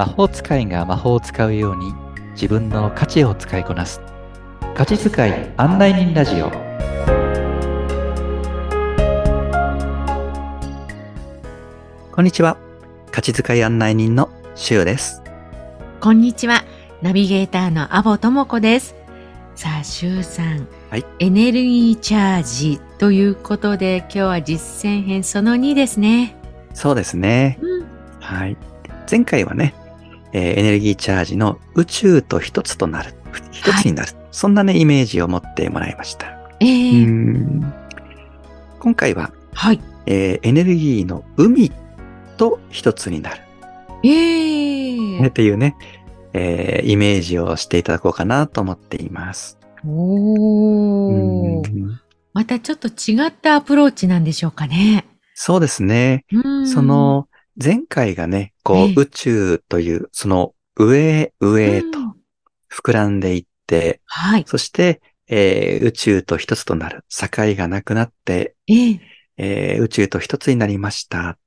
魔法使いが魔法を使うように自分の価値を使いこなす価値使い案内人ラジオこんにちは価値使い案内人のしゅうですこんにちは。ナビゲーターのアボともこです。さあ、シュウさん。はいエネルギーチャージということで、今日は実践編その2ですね。そうですねうん。はい前回はね、えーエネルギーチャージの宇宙と一つとなる。一つになる、そんなねイメージを持ってもらいました。えー。ん。今回ははい。えーエネルギーの海と一つになる、ええね、っていうね、えーイメージをしていただこうかなと思っています。おまたちょっと違ったアプローチなんでしょうかね。そうですね。うん。そ、の前回がね、こええう宇宙というその上へ上へとうん膨らんでいって、はい。そして、えー宇宙と一つとなる境がなくなって、えええー宇宙と一つになりました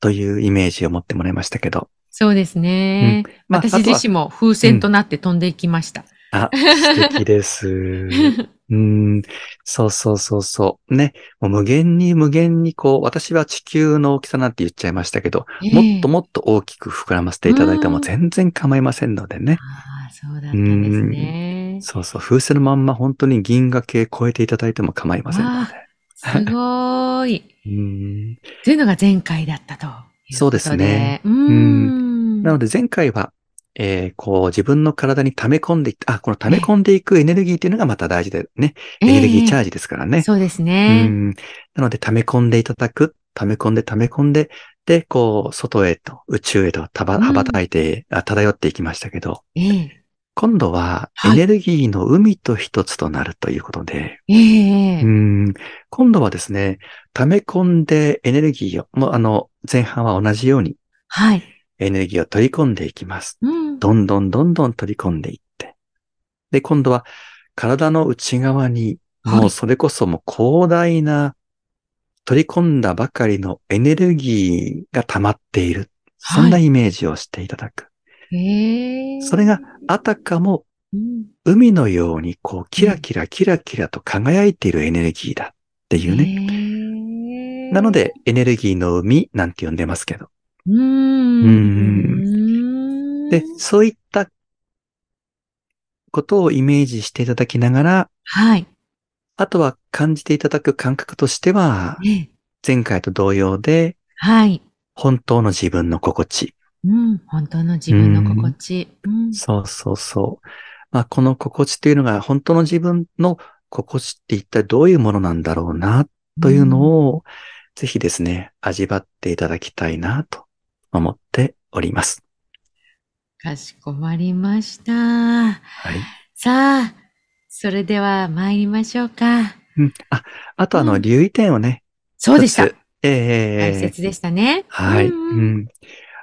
というイメージを持ってもらいましたけど。そうですね。まあ私あとは自身も風船となって飛んでいきました。あ、素敵です。うん、そうそうそうそう。ね。もう無限に無限にこう、私は地球の大きさなんて言っちゃいましたけど、ええもっともっと大きく膨らませていただいても全然構いませんのでね。ああ、そうだったんですね。そうそう。風船のまんま本当に銀河系超えていただいても構いませんので。すごい。うんというのが前回だったと。そうですねうーん。なので前回は、えーこう自分の体に溜め込んでいって、あ、この溜め込んでいくエネルギーっていうのがまた大事でね。エネルギーチャージジですからね。そうですうね。んなので、溜め込んでいただく、溜め込んで溜め込んで、で、こう、外へと、宇宙へと羽ばたいて、あ漂っていきましたけど、ええ今度ははいエネルギーの海と一つとなるということで、ええうん今度はですね、溜め込んでエネルギーを、もうあの、前半は同じようにはい。エネルギーを取り込んでいきます。うん。どんどんどんどん取り込んでいって。で、今度は体の内側に、はいもうそれこそもう広大な取り込んだばかりのエネルギーが溜まっている。そんなイメージをしていただく。ええそれがあたかもうん海のようにこうキラキラキラキラと輝いているエネルギーだっていうね。ねなので、エネルギーの海なんて呼んでますけど。うーん。うんで、そういったことをイメージしていただきながら、はい。あとは感じていただく感覚としては、ええ前回と同様で、はい。本当の自分の心地。うん。本当の自分の心地。うん。そうそうそう。まあ、この心地というのが、本当の自分の心地って一体どういうものなんだろうな、というのを、ぜひですね、味わっていただきたいな、と思っております。かしこまりました。はい。さあ、それでは参りましょうか。うん、あ、あとあの、うん留意点をね、そうでした一つ。え大え切でしたね。はい。うんうん。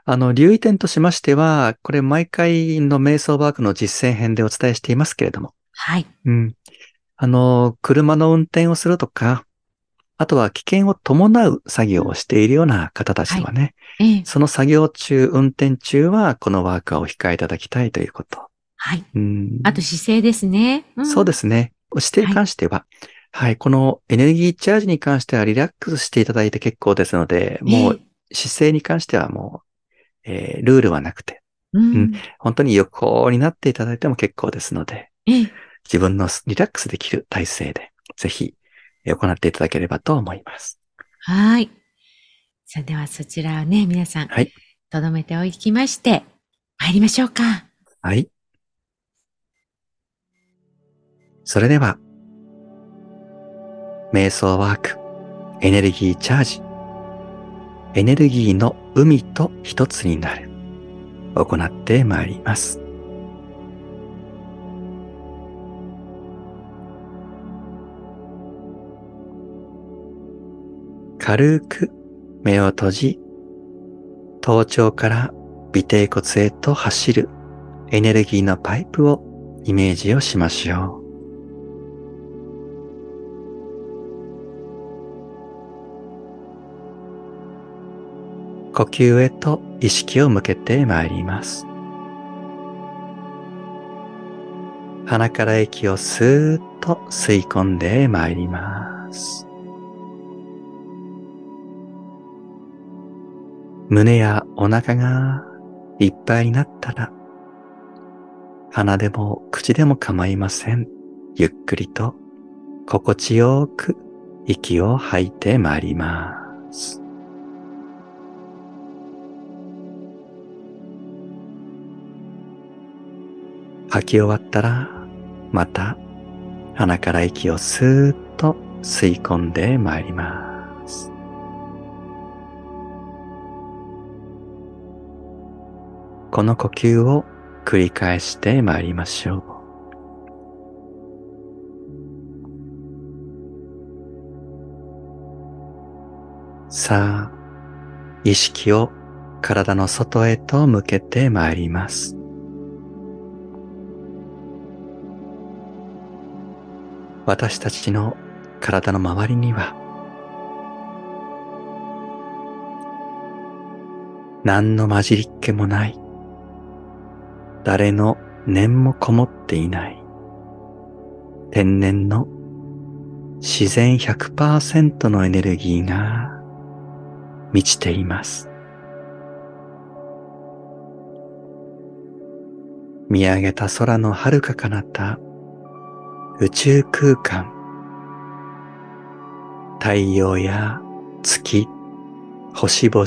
あの、留意点としましては、これ毎回の瞑想ワークの実践編でお伝えしていますけれども、はい。うん。あの、車の運転をするとか、あとは危険を伴う作業をしているような方たちはね、ええ。その作業中、運転中はこのワークはお控えいただきたいということ。はい。うん。あと姿勢ですね。んそうですね。姿勢に関しては、はい、このエネルギーチャージに関してはリラックスしていただいて結構ですので、もう姿勢に関してはもう、えールールはなくて、ええ、うん。本当に横になっていただいても結構ですので、ええ。自分のリラックスできる体勢で、ぜひえー行っていただければと思います。はい。さあ、ではそちらをね、皆さん、はい。とどめておきまして、参りましょうか。はい。それでは、瞑想ワーク、エネルギーチャージ、エネルギーの海と一つになる、行ってまいります。軽く目を閉じ、頭頂から尾低骨へと走るエネルギーのパイプをイメージをしましょう。呼吸へと意識を向けてまいります。鼻から息をスーッと吸い込んでまいります。胸やお腹がいっぱいになったら、鼻でも口でも構いません。ゆっくりと心地よく息を吐いてまいります。吐き終わったら、また鼻から息をスーッと吸い込んでまいります。この呼吸を繰り返してまいりましょう。さあ、意識を体の外へと向けてまいります。私たちの体の周りには、何の混じりっ気もない、誰の念もこもっていない、天然の自然100%のエネルギーが満ちています。見上げた空の遥か彼方、宇宙空間、太陽や月、星々、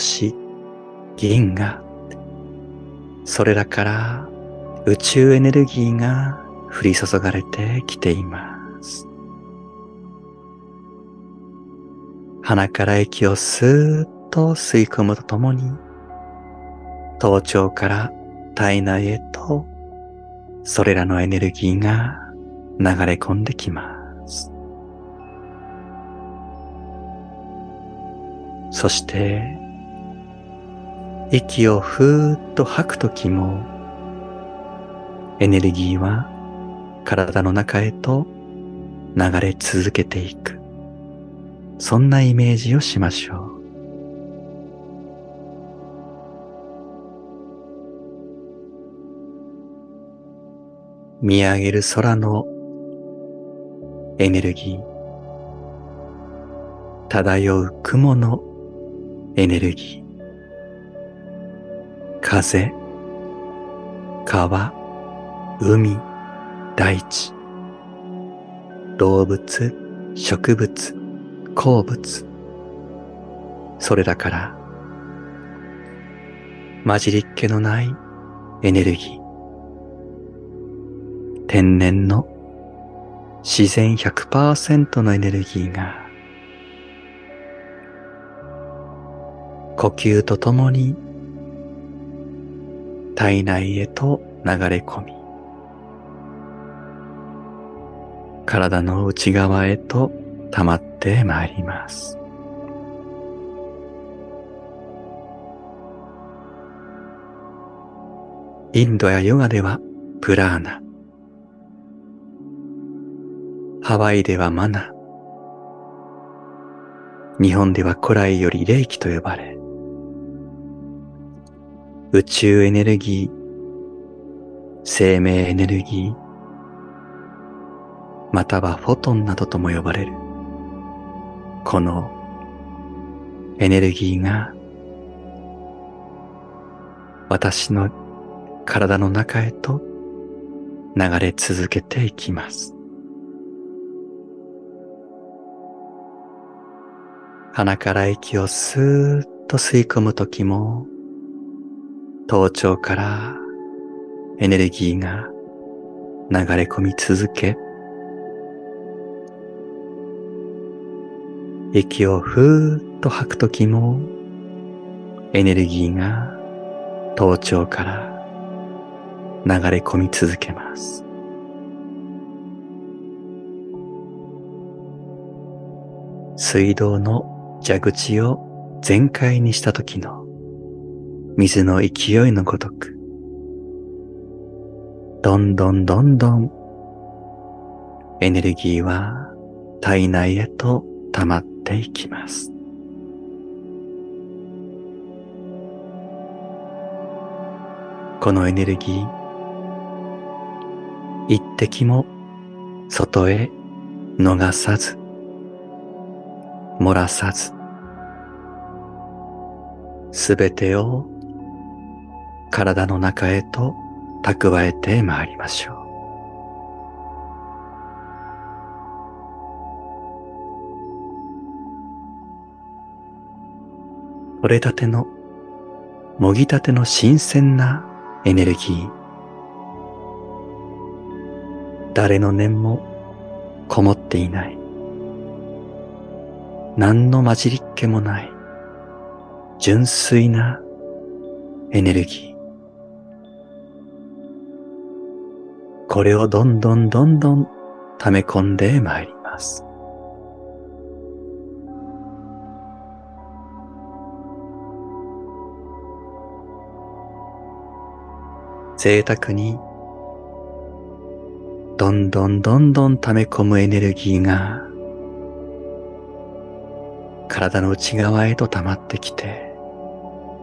銀河、それらから宇宙エネルギーが降り注がれてきています。鼻から息をスーッと吸い込むとともに、頭頂から体内へとそれらのエネルギーが流れ込んできます。そして、息をふーっと吐くときも、エネルギーは体の中へと流れ続けていく。そんなイメージをしましょう。見上げる空のエネルギー、漂う雲のエネルギー、風、川、海、大地、動物、植物、鉱物、それらから混じりっ気のないエネルギー、天然の自然100%のエネルギーが呼吸とともに体内へと流れ込み体の内側へと溜まってまいります。インドやヨガではプラーナ、ハワイではマナ、日本では古来より霊気と呼ばれ、宇宙エネルギー、生命エネルギー、またはフォトンなどとも呼ばれる、このエネルギーが私の体の中へと流れ続けていきます。鼻から息をスーッと吸い込むときも、頭頂からエネルギーが流れ込み続け、息をふーっと吐くときも、エネルギーが頭頂から流れ込み続けます。水道の蛇口を全開にした時の水の勢いのごとく、どんどんどんどんエネルギーは体内へと溜まっていきます。このエネルギー、一滴も外へ逃さず、漏らさず、すべてを体の中へと蓄えてまいりましょう。取れたての、もぎたての新鮮なエネルギー。誰の念もこもっていない。何の混じりっ気もない。純粋なエネルギー。これをどんどんどんどん溜め込んでまいります。贅沢にどんどんどんどん溜め込むエネルギーが体の内側へと溜まってきて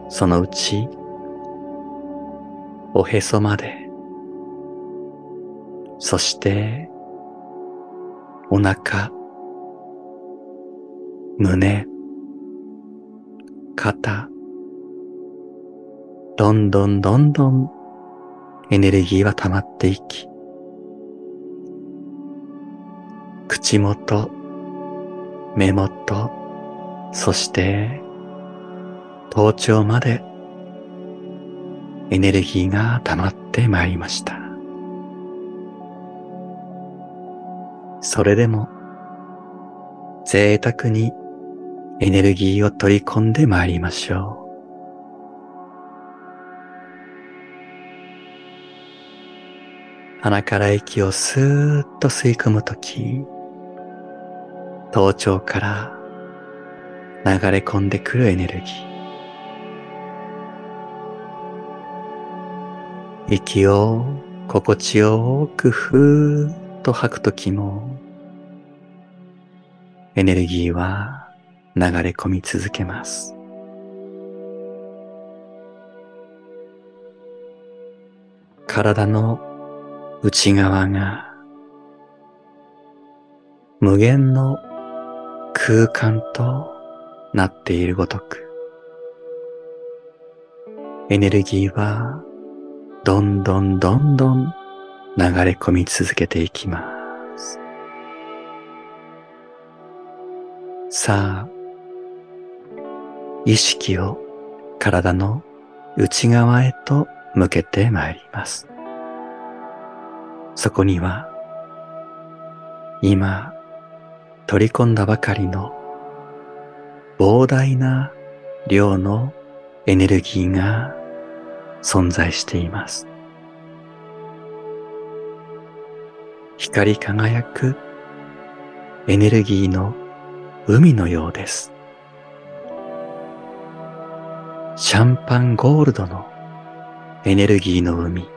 そのうちおへそまでそして、お腹、胸、肩、どんどんどんどんエネルギーは溜まっていき、口元、目元、そして頭頂までエネルギーが溜まってまいりました。それでも贅沢にエネルギーを取り込んでまいりましょう。鼻から息をスーッと吸い込むとき、頭頂から流れ込んでくるエネルギー。息を心地よくふーっと吐くときも、エネルギーは流れ込み続けます。体の内側が無限の空間となっているごとく、エネルギーはどんどんどんどん流れ込み続けていきます。さあ、意識を体の内側へと向けてまいります。そこには、今、取り込んだばかりの膨大な量のエネルギーが存在しています。光り輝くエネルギーの海のようです。シャンパンゴールドのエネルギーの海。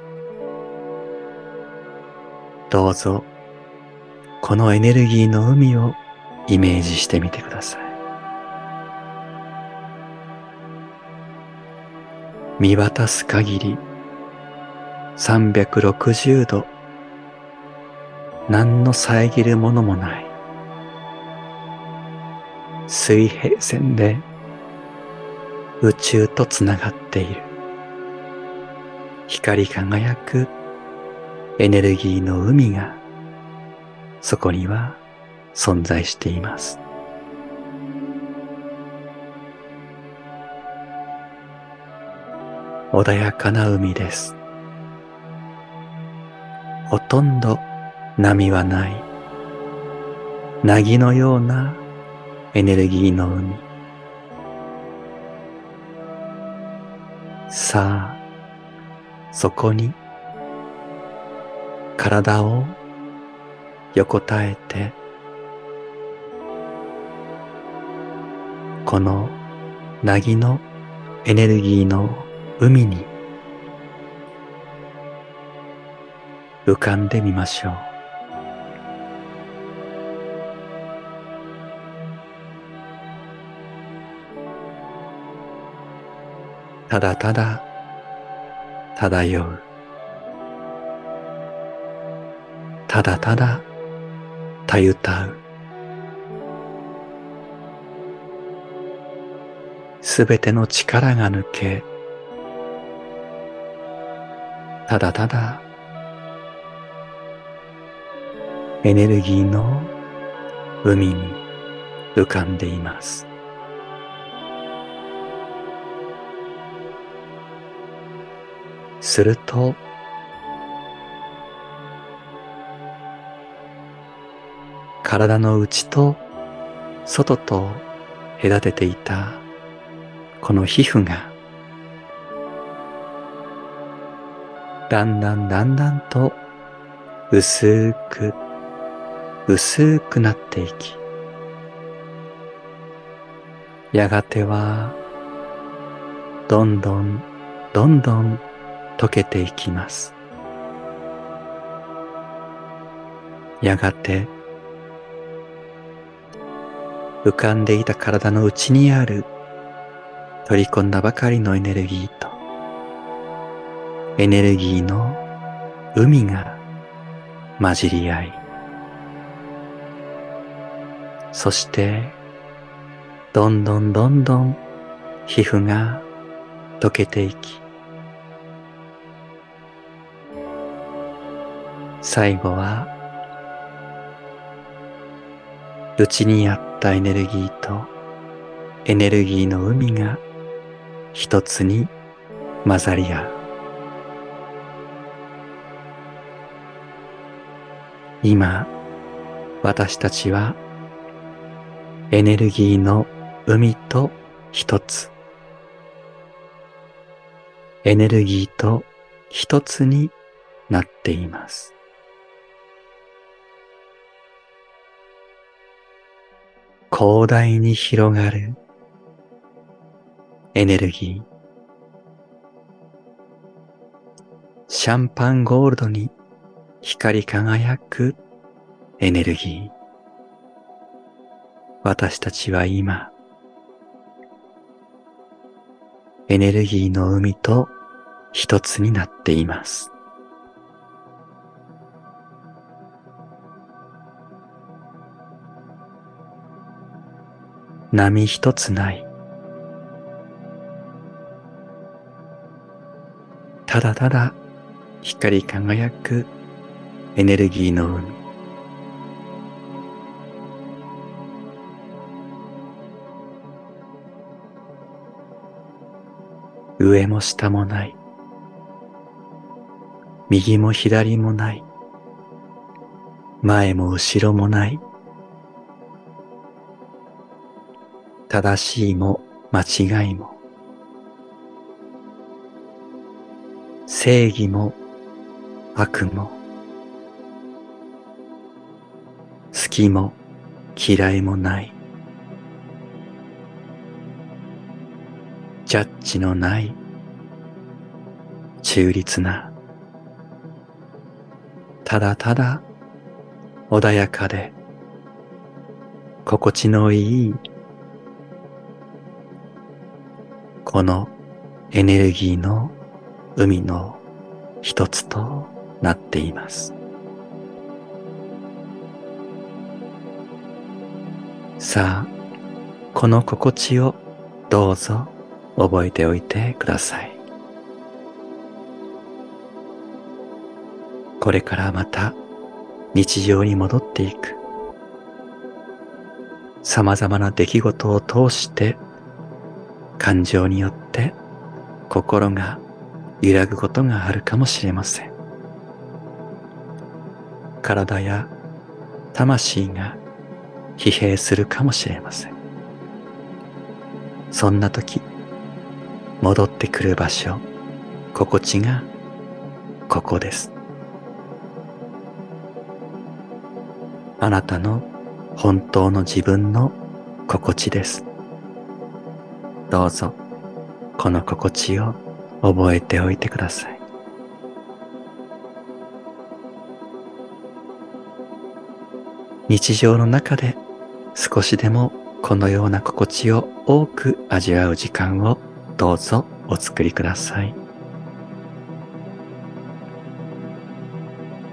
どうぞ、このエネルギーの海をイメージしてみてください。見渡す限り360度何の遮るものもない。水平線で宇宙とつながっている。光り輝くエネルギーの海がそこには存在しています。穏やかな海です。ほとんど波はない。凪のようなエネルギーの海。さあ、そこに体を横たえて、この凪のエネルギーの海に浮かんでみましょう。ただただ漂うただただたゆたう。すべての力が抜け、ただただエネルギーの海に浮かんでいます。すると、体の内と外と隔てていたこの皮膚がだんだんだんだんと薄く薄くなっていきやがてはどんどんどんどん溶けていきます。やがて浮かんでいた体の内にある取り込んだばかりのエネルギーとエネルギーの海が混じり合いそしてどんどんどんどん皮膚が溶けていき最後は内にあったエネルギーとエネルギーの海が一つに混ざり合う。今私たちはエネルギーの海と一つ。エネルギーと一つになっています。広大に広がるエネルギー。シャンパンゴールドに光り輝くエネルギー。私たちは今、エネルギーの海と一つになっています。波一つない。ただただ光り輝くエネルギーの海。上も下もない。右も左もない。前も後ろもない。正しいも間違いも、正義も悪も、好きも嫌いもない、ジャッジのない。中立な、ただただ穏やかで心地のいいこのエネルギーの海の一つとなっています。さあ、この心地をどうぞ覚えておいてください。これからまた日常に戻っていく。様々な出来事を通して感情によって心が揺らぐことがあるかもしれません。体や魂が疲弊するかもしれません。そんな時、戻ってくる場所、心地がここです。あなたの本当の自分の心地です。どうぞこの心地を覚えておいてください。日常の中で少しでもこのような心地を多く味わう時間をどうぞお作りください。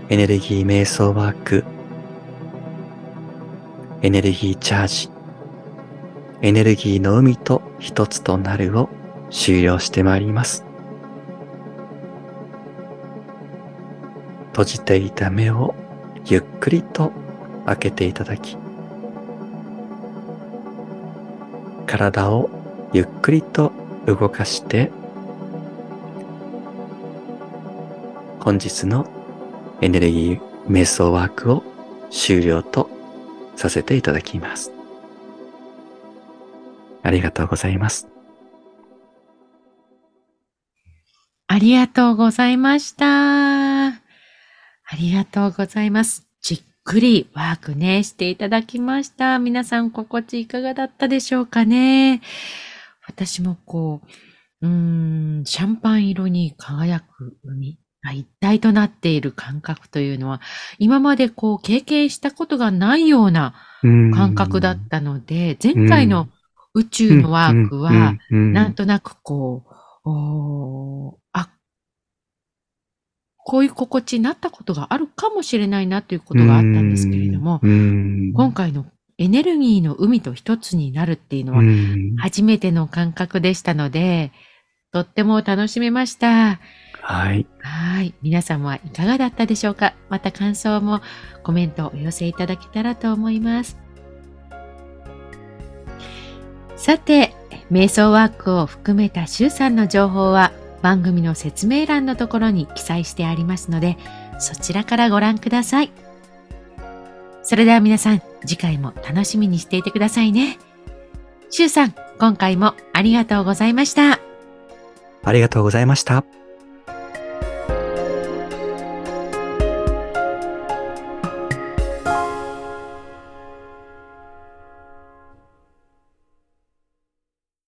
エネルギー瞑想ワーク、エネルギーチャージ、エネルギーの海と一つとなるを終了してまいります。閉じていた目をゆっくりと開けていただき、体をゆっくりと動かして、本日のエネルギー瞑想ワークを終了とさせていただきます。ありがとうございます。ありがとうございました。ありがとうございます。じっくりワークね、していただきました。皆さん心地いかがだったでしょうかね。私もこう、うーん、シャンパン色に輝く海が一体となっている感覚というのは、今までこう経験したことがないような感覚だったので、前回の宇宙のワークは、なんとなくこう、おあ、こういう心地になったことがあるかもしれないなということがあったんですけれども、今回のエネルギーの海と一つになるっていうのは初めての感覚でしたので、とっても楽しめました。はい。はい。皆さんはいかがだったでしょうか？また感想もコメントお寄せいただけたらと思います。さて、瞑想ワークを含めた周さんの情報は番組の説明欄のところに記載してありますので、そちらからご覧ください。それでは皆さん、次回も楽しみにしていてくださいね。周さん、今回もありがとうございました。ありがとうございました。